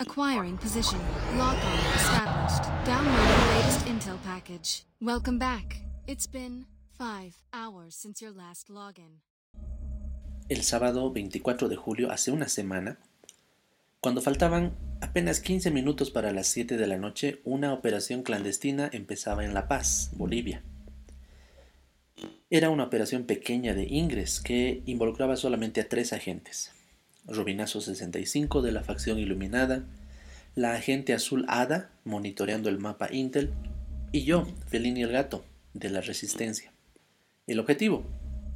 Acquiring position. Lock established. Downloading latest intel package. Welcome back. It's been five hours since your last login. El sábado 24 de julio, hace una semana, cuando faltaban apenas 15 minutos para las 7 de la noche, una operación clandestina empezaba en La Paz, Bolivia. Era una operación pequeña de Ingres que involucraba solamente a tres agentes. Robinazo 65 de la facción iluminada, la agente azul Ada monitoreando el mapa Intel y yo, Felini el gato, de la Resistencia. El objetivo,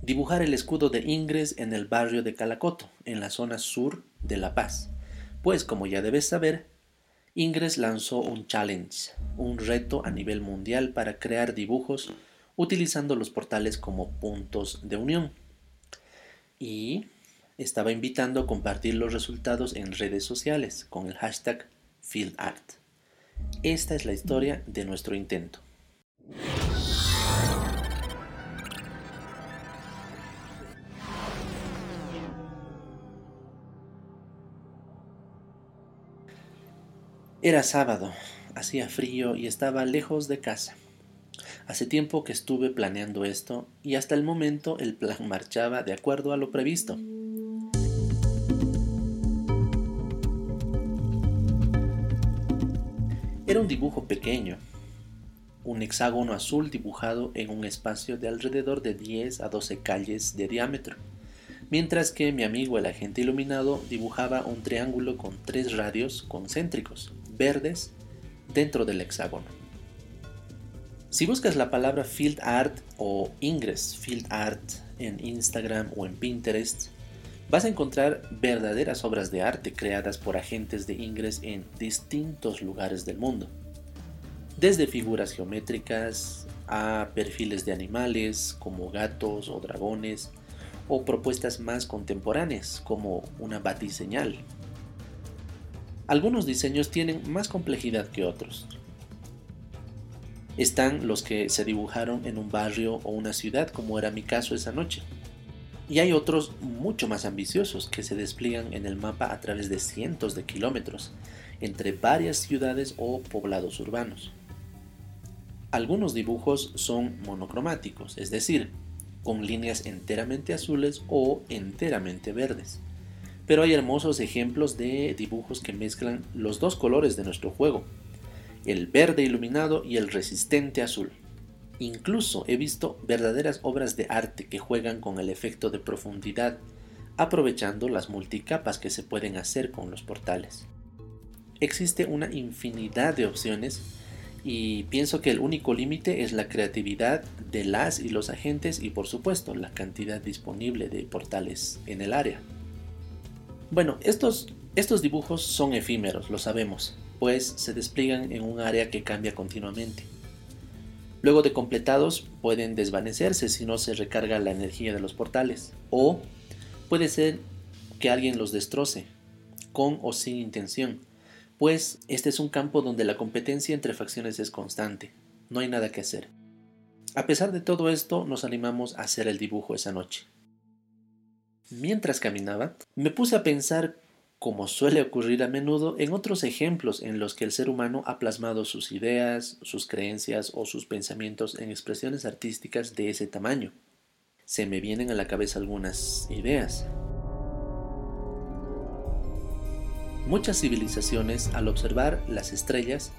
dibujar el escudo de Ingres en el barrio de Calacoto, en la zona sur de La Paz. Pues como ya debes saber, Ingres lanzó un challenge, un reto a nivel mundial para crear dibujos utilizando los portales como puntos de unión. Y estaba invitando a compartir los resultados en redes sociales con el hashtag FieldArt. Esta es la historia de nuestro intento. Era sábado, hacía frío y estaba lejos de casa. Hace tiempo que estuve planeando esto y hasta el momento el plan marchaba de acuerdo a lo previsto. Era un dibujo pequeño, un hexágono azul dibujado en un espacio de alrededor de 10 a 12 calles de diámetro, mientras que mi amigo el agente iluminado dibujaba un triángulo con tres radios concéntricos, verdes, dentro del hexágono. Si buscas la palabra Field Art o Ingress Field Art en Instagram o en Pinterest, vas a encontrar verdaderas obras de arte creadas por agentes de Ingress en distintos lugares del mundo. Desde figuras geométricas a perfiles de animales como gatos o dragones, o propuestas más contemporáneas como una batiseñal. Algunos diseños tienen más complejidad que otros, están los que se dibujaron en un barrio o una ciudad, como era mi caso esa noche. Y hay otros mucho más ambiciosos que se despliegan en el mapa a través de cientos de kilómetros, entre varias ciudades o poblados urbanos. Algunos dibujos son monocromáticos, es decir, con líneas enteramente azules o enteramente verdes. Pero hay hermosos ejemplos de dibujos que mezclan los dos colores de nuestro juego, el verde iluminado y el resistente azul. Incluso he visto verdaderas obras de arte que juegan con el efecto de profundidad, aprovechando las multicapas que se pueden hacer con los portales. Existe una infinidad de opciones y pienso que el único límite es la creatividad de las y los agentes y por supuesto la cantidad disponible de portales en el área. Bueno, estos, estos dibujos son efímeros, lo sabemos, pues se despliegan en un área que cambia continuamente. Luego de completados pueden desvanecerse si no se recarga la energía de los portales, o puede ser que alguien los destroce, con o sin intención, pues este es un campo donde la competencia entre facciones es constante, no hay nada que hacer. A pesar de todo esto, nos animamos a hacer el dibujo esa noche. Mientras caminaba, me puse a pensar como suele ocurrir a menudo en otros ejemplos en los que el ser humano ha plasmado sus ideas, sus creencias o sus pensamientos en expresiones artísticas de ese tamaño. Se me vienen a la cabeza algunas ideas. Muchas civilizaciones, al observar las estrellas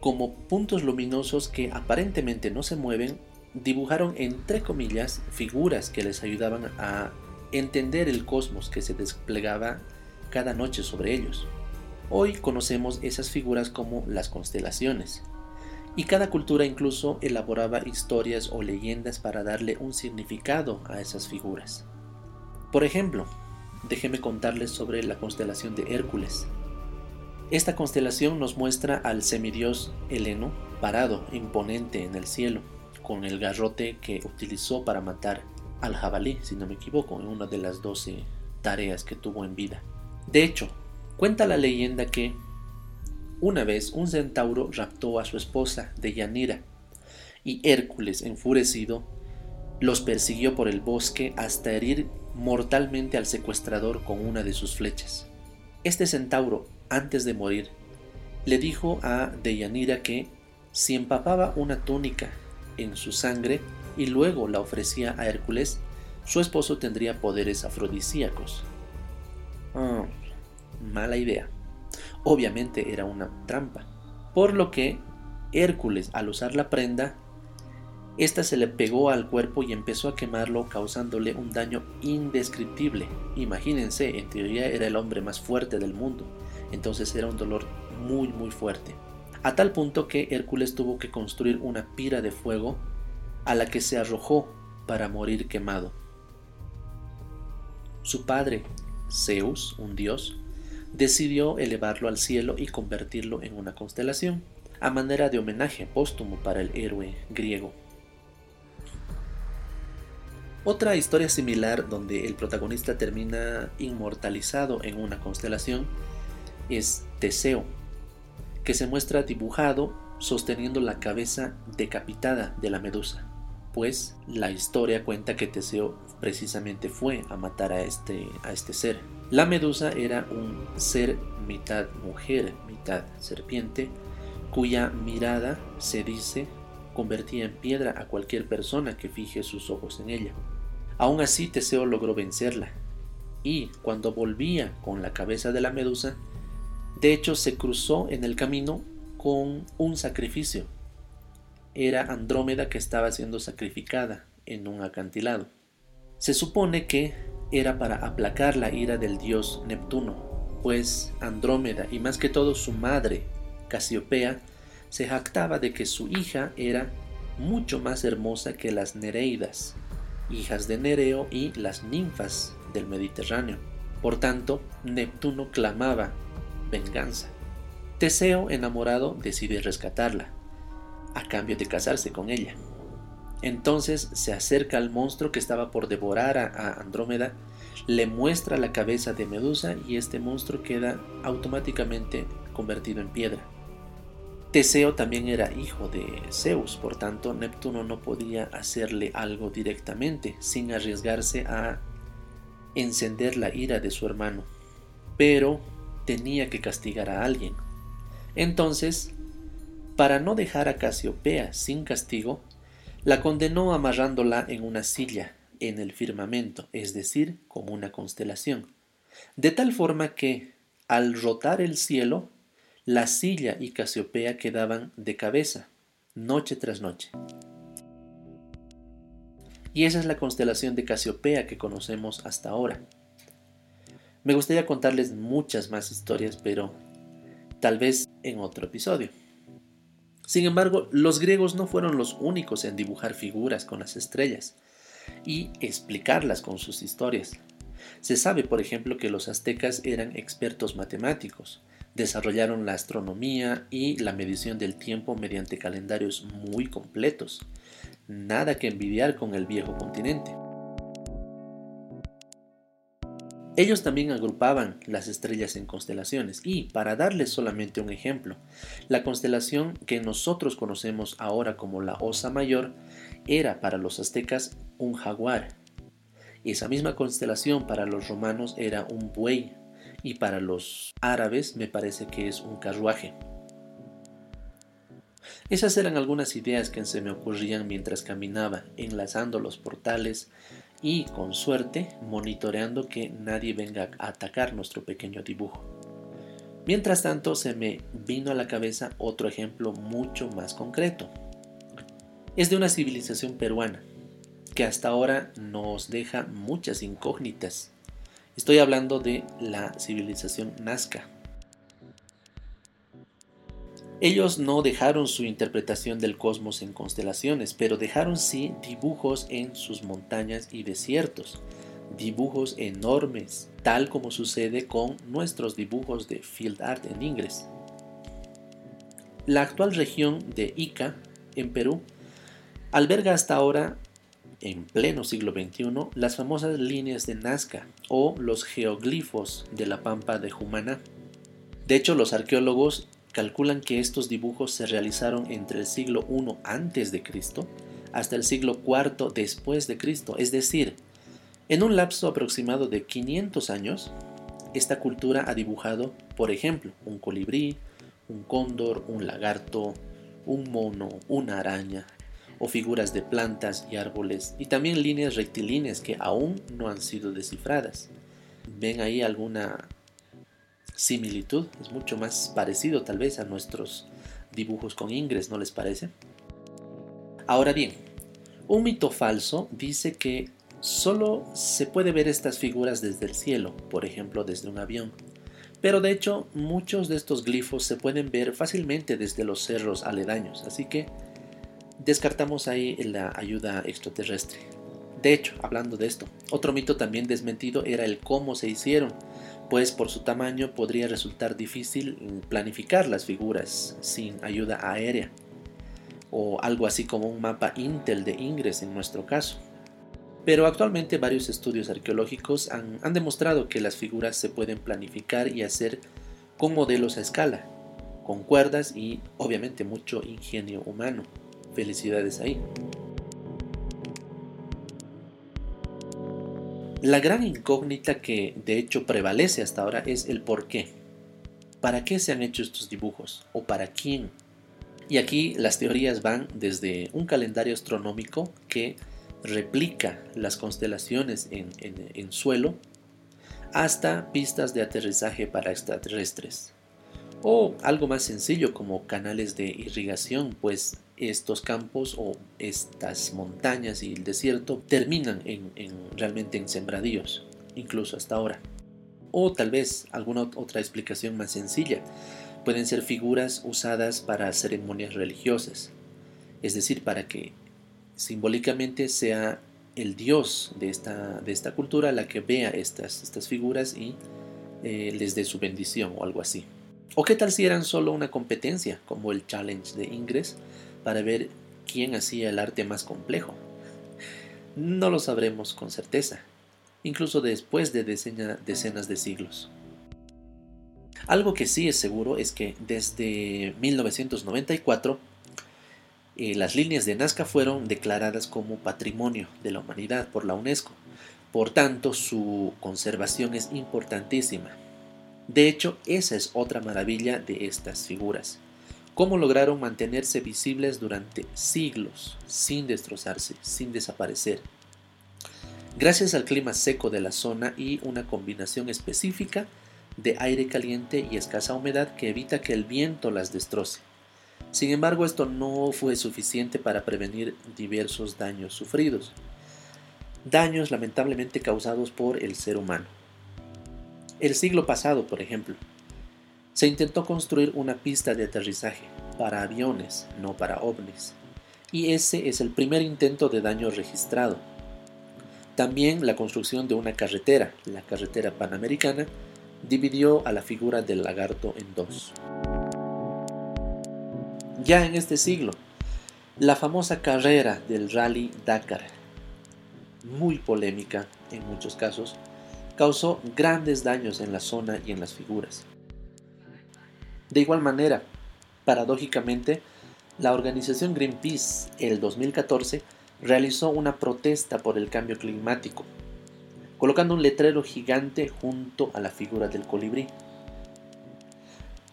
como puntos luminosos que aparentemente no se mueven, dibujaron entre comillas figuras que les ayudaban a entender el cosmos que se desplegaba cada noche sobre ellos. Hoy conocemos esas figuras como las constelaciones, y cada cultura incluso elaboraba historias o leyendas para darle un significado a esas figuras. Por ejemplo, déjeme contarles sobre la constelación de Hércules. Esta constelación nos muestra al semidios Heleno parado, imponente en el cielo, con el garrote que utilizó para matar al jabalí, si no me equivoco, en una de las doce tareas que tuvo en vida. De hecho, cuenta la leyenda que una vez un centauro raptó a su esposa, Deyanira, y Hércules, enfurecido, los persiguió por el bosque hasta herir mortalmente al secuestrador con una de sus flechas. Este centauro, antes de morir, le dijo a Deyanira que si empapaba una túnica en su sangre y luego la ofrecía a Hércules, su esposo tendría poderes afrodisíacos. Ah, mala idea. Obviamente era una trampa. Por lo que Hércules, al usar la prenda, esta se le pegó al cuerpo y empezó a quemarlo, causándole un daño indescriptible. Imagínense, en teoría era el hombre más fuerte del mundo, entonces era un dolor muy muy fuerte. A tal punto que Hércules tuvo que construir una pira de fuego a la que se arrojó para morir quemado. Su padre, Zeus, un dios, decidió elevarlo al cielo y convertirlo en una constelación, a manera de homenaje póstumo para el héroe griego. Otra historia similar donde el protagonista termina inmortalizado en una constelación es Teseo, que se muestra dibujado sosteniendo la cabeza decapitada de la medusa, pues la historia cuenta que Teseo precisamente fue a matar a este, a este ser. La medusa era un ser mitad mujer, mitad serpiente, cuya mirada, se dice, convertía en piedra a cualquier persona que fije sus ojos en ella. Aún así Teseo logró vencerla, y cuando volvía con la cabeza de la medusa, de hecho se cruzó en el camino con un sacrificio. Era Andrómeda que estaba siendo sacrificada en un acantilado. Se supone que era para aplacar la ira del dios Neptuno, pues Andrómeda y más que todo su madre, Casiopea, se jactaba de que su hija era mucho más hermosa que las Nereidas, hijas de Nereo y las ninfas del Mediterráneo. Por tanto, Neptuno clamaba venganza. Teseo, enamorado, decide rescatarla, a cambio de casarse con ella. Entonces se acerca al monstruo que estaba por devorar a, Andrómeda, le muestra la cabeza de Medusa y este monstruo queda automáticamente convertido en piedra. Teseo también era hijo de Zeus, por tanto Neptuno no podía hacerle algo directamente sin arriesgarse a encender la ira de su hermano, pero tenía que castigar a alguien. Entonces, para no dejar a Casiopea sin castigo, la condenó amarrándola en una silla en el firmamento, es decir, como una constelación, de tal forma que, al rotar el cielo, la silla y Casiopea quedaban de cabeza, noche tras noche. Y esa es la constelación de Casiopea que conocemos hasta ahora. Me gustaría contarles muchas más historias, pero tal vez en otro episodio. Sin embargo, los griegos no fueron los únicos en dibujar figuras con las estrellas y explicarlas con sus historias. Se sabe, por ejemplo, que los aztecas eran expertos matemáticos, desarrollaron la astronomía y la medición del tiempo mediante calendarios muy completos. Nada que envidiar con el viejo continente. Ellos también agrupaban las estrellas en constelaciones y, para darles solamente un ejemplo, la constelación que nosotros conocemos ahora como la Osa Mayor era para los aztecas un jaguar. Esa misma constelación para los romanos era un buey y para los árabes me parece que es un carruaje. Esas eran algunas ideas que se me ocurrían mientras caminaba, enlazando los portales y, con suerte, monitoreando que nadie venga a atacar nuestro pequeño dibujo. Mientras tanto, se me vino a la cabeza otro ejemplo mucho más concreto. Es de una civilización peruana, que hasta ahora nos deja muchas incógnitas Estoy hablando de la civilización Nazca. Ellos no dejaron su interpretación del cosmos en constelaciones, pero dejaron sí dibujos en sus montañas y desiertos, dibujos enormes, tal como sucede con nuestros dibujos de field art en inglés. La actual región de Ica, en Perú, alberga hasta ahora en pleno siglo XXI las famosas líneas de Nazca o los geoglifos de la pampa de Jumana. De hecho, los arqueólogos calculan que estos dibujos se realizaron entre el siglo I antes de Cristo hasta el siglo IV después de Cristo, es decir, en un lapso aproximado de 500 años, esta cultura ha dibujado, por ejemplo, un colibrí, un cóndor, un lagarto, un mono, una araña, o figuras de plantas y árboles, y también líneas rectilíneas que aún no han sido descifradas. ¿Ven ahí alguna similitud? Es mucho más parecido tal vez a nuestros dibujos con ingres, ¿no les parece? Ahora bien, un mito falso dice que solo se puede ver estas figuras desde el cielo, por ejemplo desde un avión. Pero de hecho, muchos de estos glifos se pueden ver fácilmente desde los cerros aledaños, así que descartamos ahí la ayuda extraterrestre. De hecho, hablando de esto, otro mito también desmentido era el cómo se hicieron, pues por su tamaño podría resultar difícil planificar las figuras sin ayuda aérea, o algo así como un mapa Intel de Ingres en nuestro caso. Pero actualmente varios estudios arqueológicos han demostrado que las figuras se pueden planificar y hacer con modelos a escala, con cuerdas y obviamente mucho ingenio humano. Felicidades ahí. La gran incógnita que de hecho prevalece hasta ahora es el por qué. ¿Para qué se han hecho estos dibujos? ¿O para quién? Y aquí las teorías van desde un calendario astronómico que replica las constelaciones en, en suelo hasta pistas de aterrizaje para extraterrestres. O algo más sencillo como canales de irrigación, pues estos campos o estas montañas y el desierto terminan en, realmente en sembradíos, incluso hasta ahora. O tal vez alguna otra explicación más sencilla. Pueden ser figuras usadas para ceremonias religiosas, es decir, para que simbólicamente sea el dios de esta, de esta cultura la que vea estas, estas figuras y eh, les dé su bendición o algo así. ¿O qué tal si eran solo una competencia, como el challenge de Ingres, para ver quién hacía el arte más complejo. No lo sabremos con certeza, incluso después de decenas de siglos. Algo que sí es seguro es que desde 1994 eh, las líneas de Nazca fueron declaradas como Patrimonio de la Humanidad por la UNESCO. Por tanto, su conservación es importantísima. De hecho, esa es otra maravilla de estas figuras cómo lograron mantenerse visibles durante siglos sin destrozarse, sin desaparecer. Gracias al clima seco de la zona y una combinación específica de aire caliente y escasa humedad que evita que el viento las destroce. Sin embargo, esto no fue suficiente para prevenir diversos daños sufridos. Daños lamentablemente causados por el ser humano. El siglo pasado, por ejemplo, se intentó construir una pista de aterrizaje para aviones, no para ovnis, y ese es el primer intento de daño registrado. También la construcción de una carretera, la carretera panamericana, dividió a la figura del lagarto en dos. Ya en este siglo, la famosa carrera del Rally Dakar, muy polémica en muchos casos, causó grandes daños en la zona y en las figuras. De igual manera, paradójicamente, la organización Greenpeace el 2014 realizó una protesta por el cambio climático, colocando un letrero gigante junto a la figura del colibrí.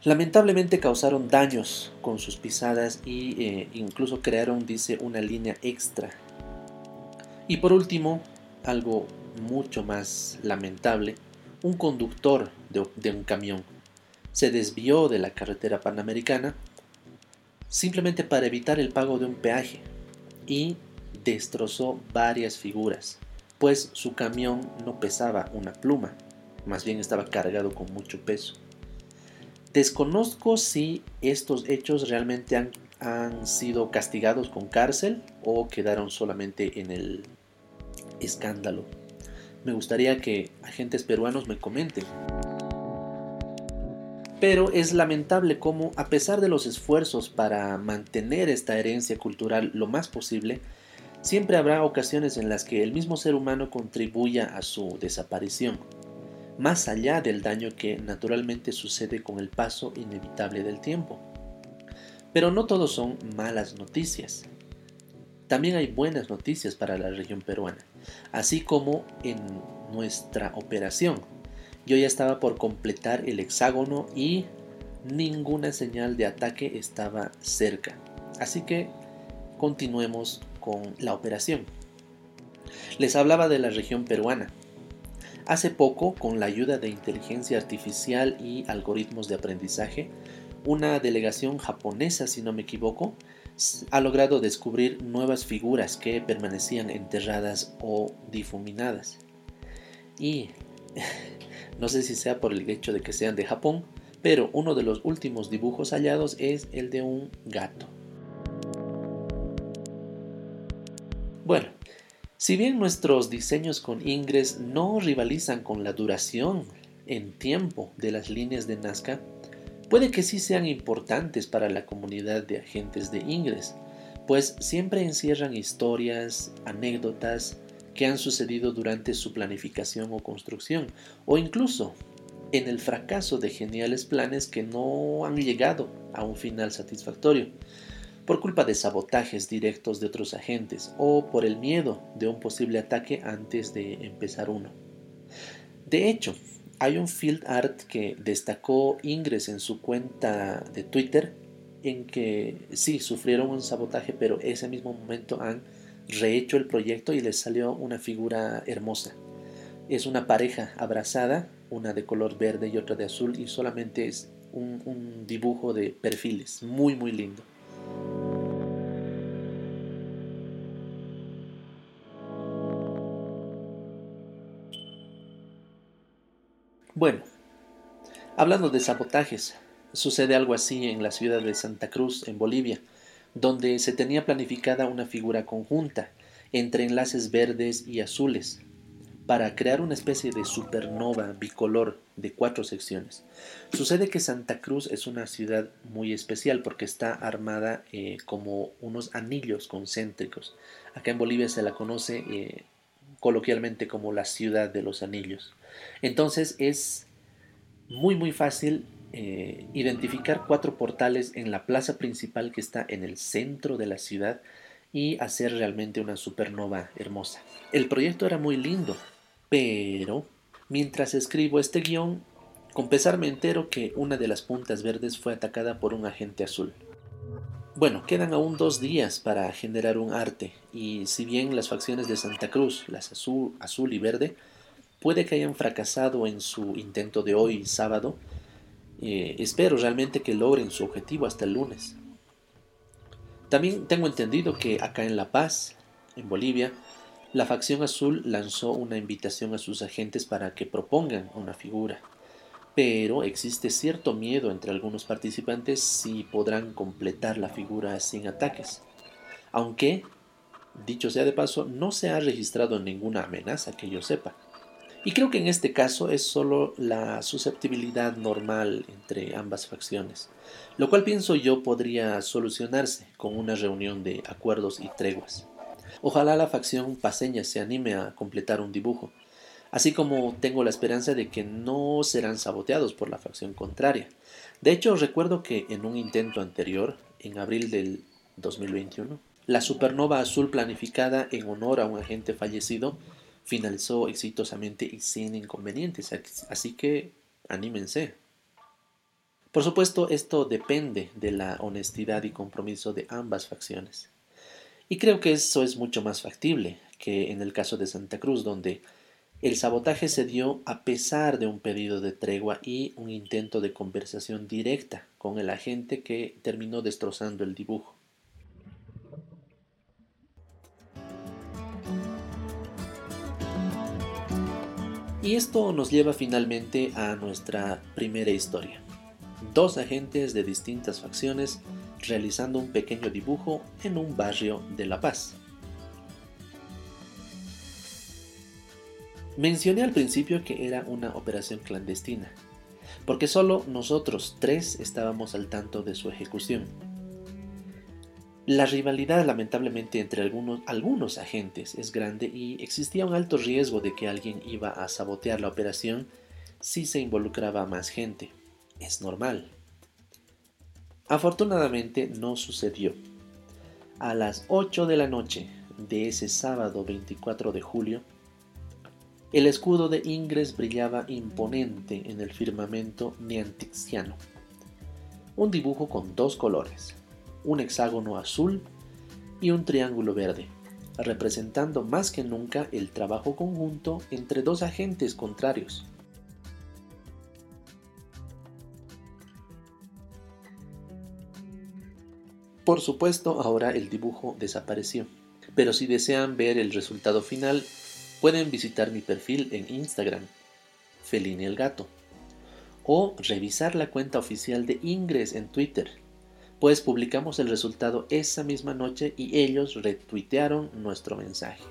Lamentablemente causaron daños con sus pisadas e incluso crearon, dice, una línea extra. Y por último, algo mucho más lamentable, un conductor de un camión se desvió de la carretera panamericana simplemente para evitar el pago de un peaje y destrozó varias figuras, pues su camión no pesaba una pluma, más bien estaba cargado con mucho peso. Desconozco si estos hechos realmente han, han sido castigados con cárcel o quedaron solamente en el escándalo. Me gustaría que agentes peruanos me comenten. Pero es lamentable cómo, a pesar de los esfuerzos para mantener esta herencia cultural lo más posible, siempre habrá ocasiones en las que el mismo ser humano contribuya a su desaparición, más allá del daño que naturalmente sucede con el paso inevitable del tiempo. Pero no todos son malas noticias. También hay buenas noticias para la región peruana, así como en nuestra operación Yo ya estaba por completar el hexágono y ninguna señal de ataque estaba cerca. Así que continuemos con la operación. Les hablaba de la región peruana. Hace poco, con la ayuda de inteligencia artificial y algoritmos de aprendizaje, una delegación japonesa, si no me equivoco, ha logrado descubrir nuevas figuras que permanecían enterradas o difuminadas. Y no sé si sea por el hecho de que sean de Japón, pero uno de los últimos dibujos hallados es el de un gato. Bueno, si bien nuestros diseños con Ingress no rivalizan con la duración en tiempo de las líneas de Nazca, puede que sí sean importantes para la comunidad de agentes de Ingress, pues siempre encierran historias, anécdotas que han sucedido durante su planificación o construcción, o incluso en el fracaso de geniales planes que no han llegado a un final satisfactorio, por culpa de sabotajes directos de otros agentes o por el miedo de un posible ataque antes de empezar uno. De hecho, hay un field art que destacó Ingres en su cuenta de Twitter en que sí, sufrieron un sabotaje, pero ese mismo momento han rehecho el proyecto y les salió una figura hermosa. Es una pareja abrazada una de color verde y otra de azul y solamente es un, dibujo de perfiles, muy muy lindo. Bueno, hablando de sabotajes, sucede algo así en la ciudad de Santa Cruz, en Bolivia, donde se tenía planificada una figura conjunta entre enlaces verdes y azules, para crear una especie de supernova bicolor de cuatro secciones. Sucede que Santa Cruz es una ciudad muy especial porque está armada eh, como unos anillos concéntricos. Acá en Bolivia se la conoce eh, coloquialmente como la ciudad de los anillos. Entonces es muy muy fácil eh, identificar cuatro portales en la plaza principal que está en el centro de la ciudad y hacer realmente una supernova hermosa. El proyecto era muy lindo, pero, mientras escribo este guion, con pesar me entero que una de las puntas verdes fue atacada por un agente azul. Bueno, quedan aún dos días para generar un arte, y si bien las facciones de Santa Cruz, las azul, azul y verde, puede que hayan fracasado en su intento de hoy, sábado, eh, espero realmente que logren su objetivo hasta el lunes. También tengo entendido que acá en La Paz, en Bolivia, la facción azul lanzó una invitación a sus agentes para que propongan una figura, pero existe cierto miedo entre algunos participantes si podrán completar la figura sin ataques. Aunque, dicho sea de paso, no se ha registrado ninguna amenaza que yo sepa. Y creo que en este caso es solo la susceptibilidad normal entre ambas facciones, lo cual pienso yo podría solucionarse con una reunión de acuerdos y treguas. Ojalá la facción paseña se anime a completar un dibujo, así como tengo la esperanza de que no serán saboteados por la facción contraria. De hecho, recuerdo que en un intento anterior, en abril del 2021, la supernova azul planificada en honor a un agente fallecido finalizó exitosamente y sin inconvenientes, así que anímense. Por supuesto, esto depende de la honestidad y compromiso de ambas facciones. Y creo que eso es mucho más factible que en el caso de Santa Cruz, donde el sabotaje se dio a pesar de un pedido de tregua y un intento de conversación directa con el agente que terminó destrozando el dibujo. Y esto nos lleva finalmente a nuestra primera historia. Dos agentes de distintas facciones realizando un pequeño dibujo en un barrio de La Paz. Mencioné al principio que era una operación clandestina, porque solo nosotros tres estábamos al tanto de su ejecución. La rivalidad lamentablemente entre algunos, agentes es grande y existía un alto riesgo de que alguien iba a sabotear la operación si se involucraba más gente. Es normal. Afortunadamente no sucedió. A las 8 de la noche de ese sábado 24 de julio, El escudo de Ingres brillaba imponente en el firmamento neantixiano. Un dibujo con dos colores, un hexágono azul y un triángulo verde, representando más que nunca el trabajo conjunto entre dos agentes contrarios. Por supuesto, ahora el dibujo desapareció, pero si desean ver el resultado final, pueden visitar mi perfil en Instagram, Felini el Gato, o revisar la cuenta oficial de Ingres en Twitter, pues publicamos el resultado esa misma noche y ellos retuitearon nuestro mensaje.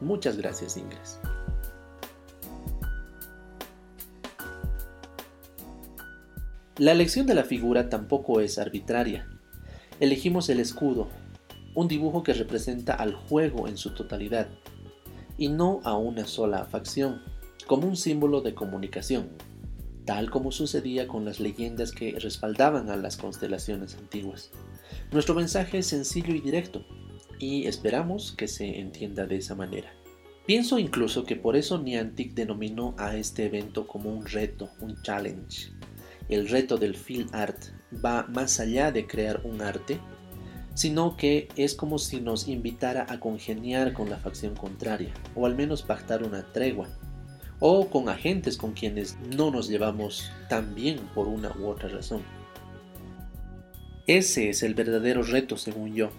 Muchas gracias Ingres. La elección de la figura tampoco es arbitraria. Elegimos el escudo, un dibujo que representa al juego en su totalidad, y no a una sola facción, como un símbolo de comunicación, tal como sucedía con las leyendas que respaldaban a las constelaciones antiguas. Nuestro mensaje es sencillo y directo, y esperamos que se entienda de esa manera. Pienso incluso que por eso Niantic denominó a este evento como un reto, un challenge. El reto del field art va más allá de crear un arte, sino que es como si nos invitara a congeniar con la facción contraria, o al menos pactar una tregua, o con agentes con quienes no nos llevamos tan bien por una u otra razón. Ese es el verdadero reto, según yo.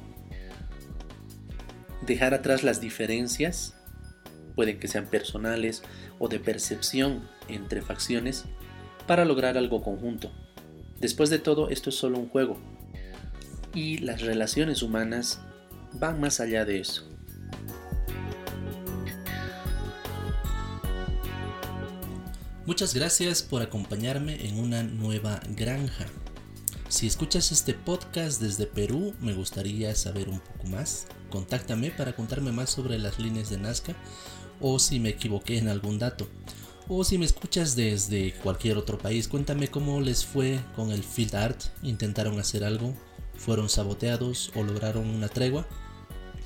Dejar atrás las diferencias, pueden que sean personales o de percepción entre facciones, para lograr algo conjunto. Después de todo, esto es solo un juego, y las relaciones humanas van más allá de eso. Muchas gracias por acompañarme en una nueva granja. Si escuchas este podcast desde Perú, me gustaría saber un poco más. Contáctame para contarme más sobre las líneas de Nazca o si me equivoqué en algún dato. O si me escuchas desde cualquier otro país, cuéntame cómo les fue con el field art. ¿Intentaron hacer algo? fueron saboteados o lograron una tregua.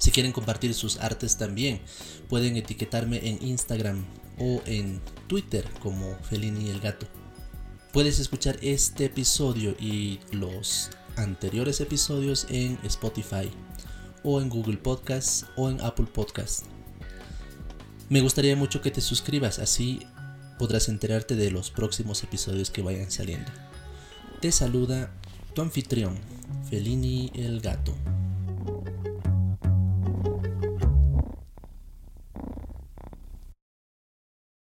Si quieren compartir sus artes también, pueden etiquetarme en Instagram o en Twitter como Felini el Gato. Puedes escuchar este episodio y los anteriores episodios en Spotify o en Google Podcasts o en Apple Podcasts. Me gustaría mucho que te suscribas, así podrás enterarte de los próximos episodios que vayan saliendo. Te saluda tu anfitrión, Felini el Gato.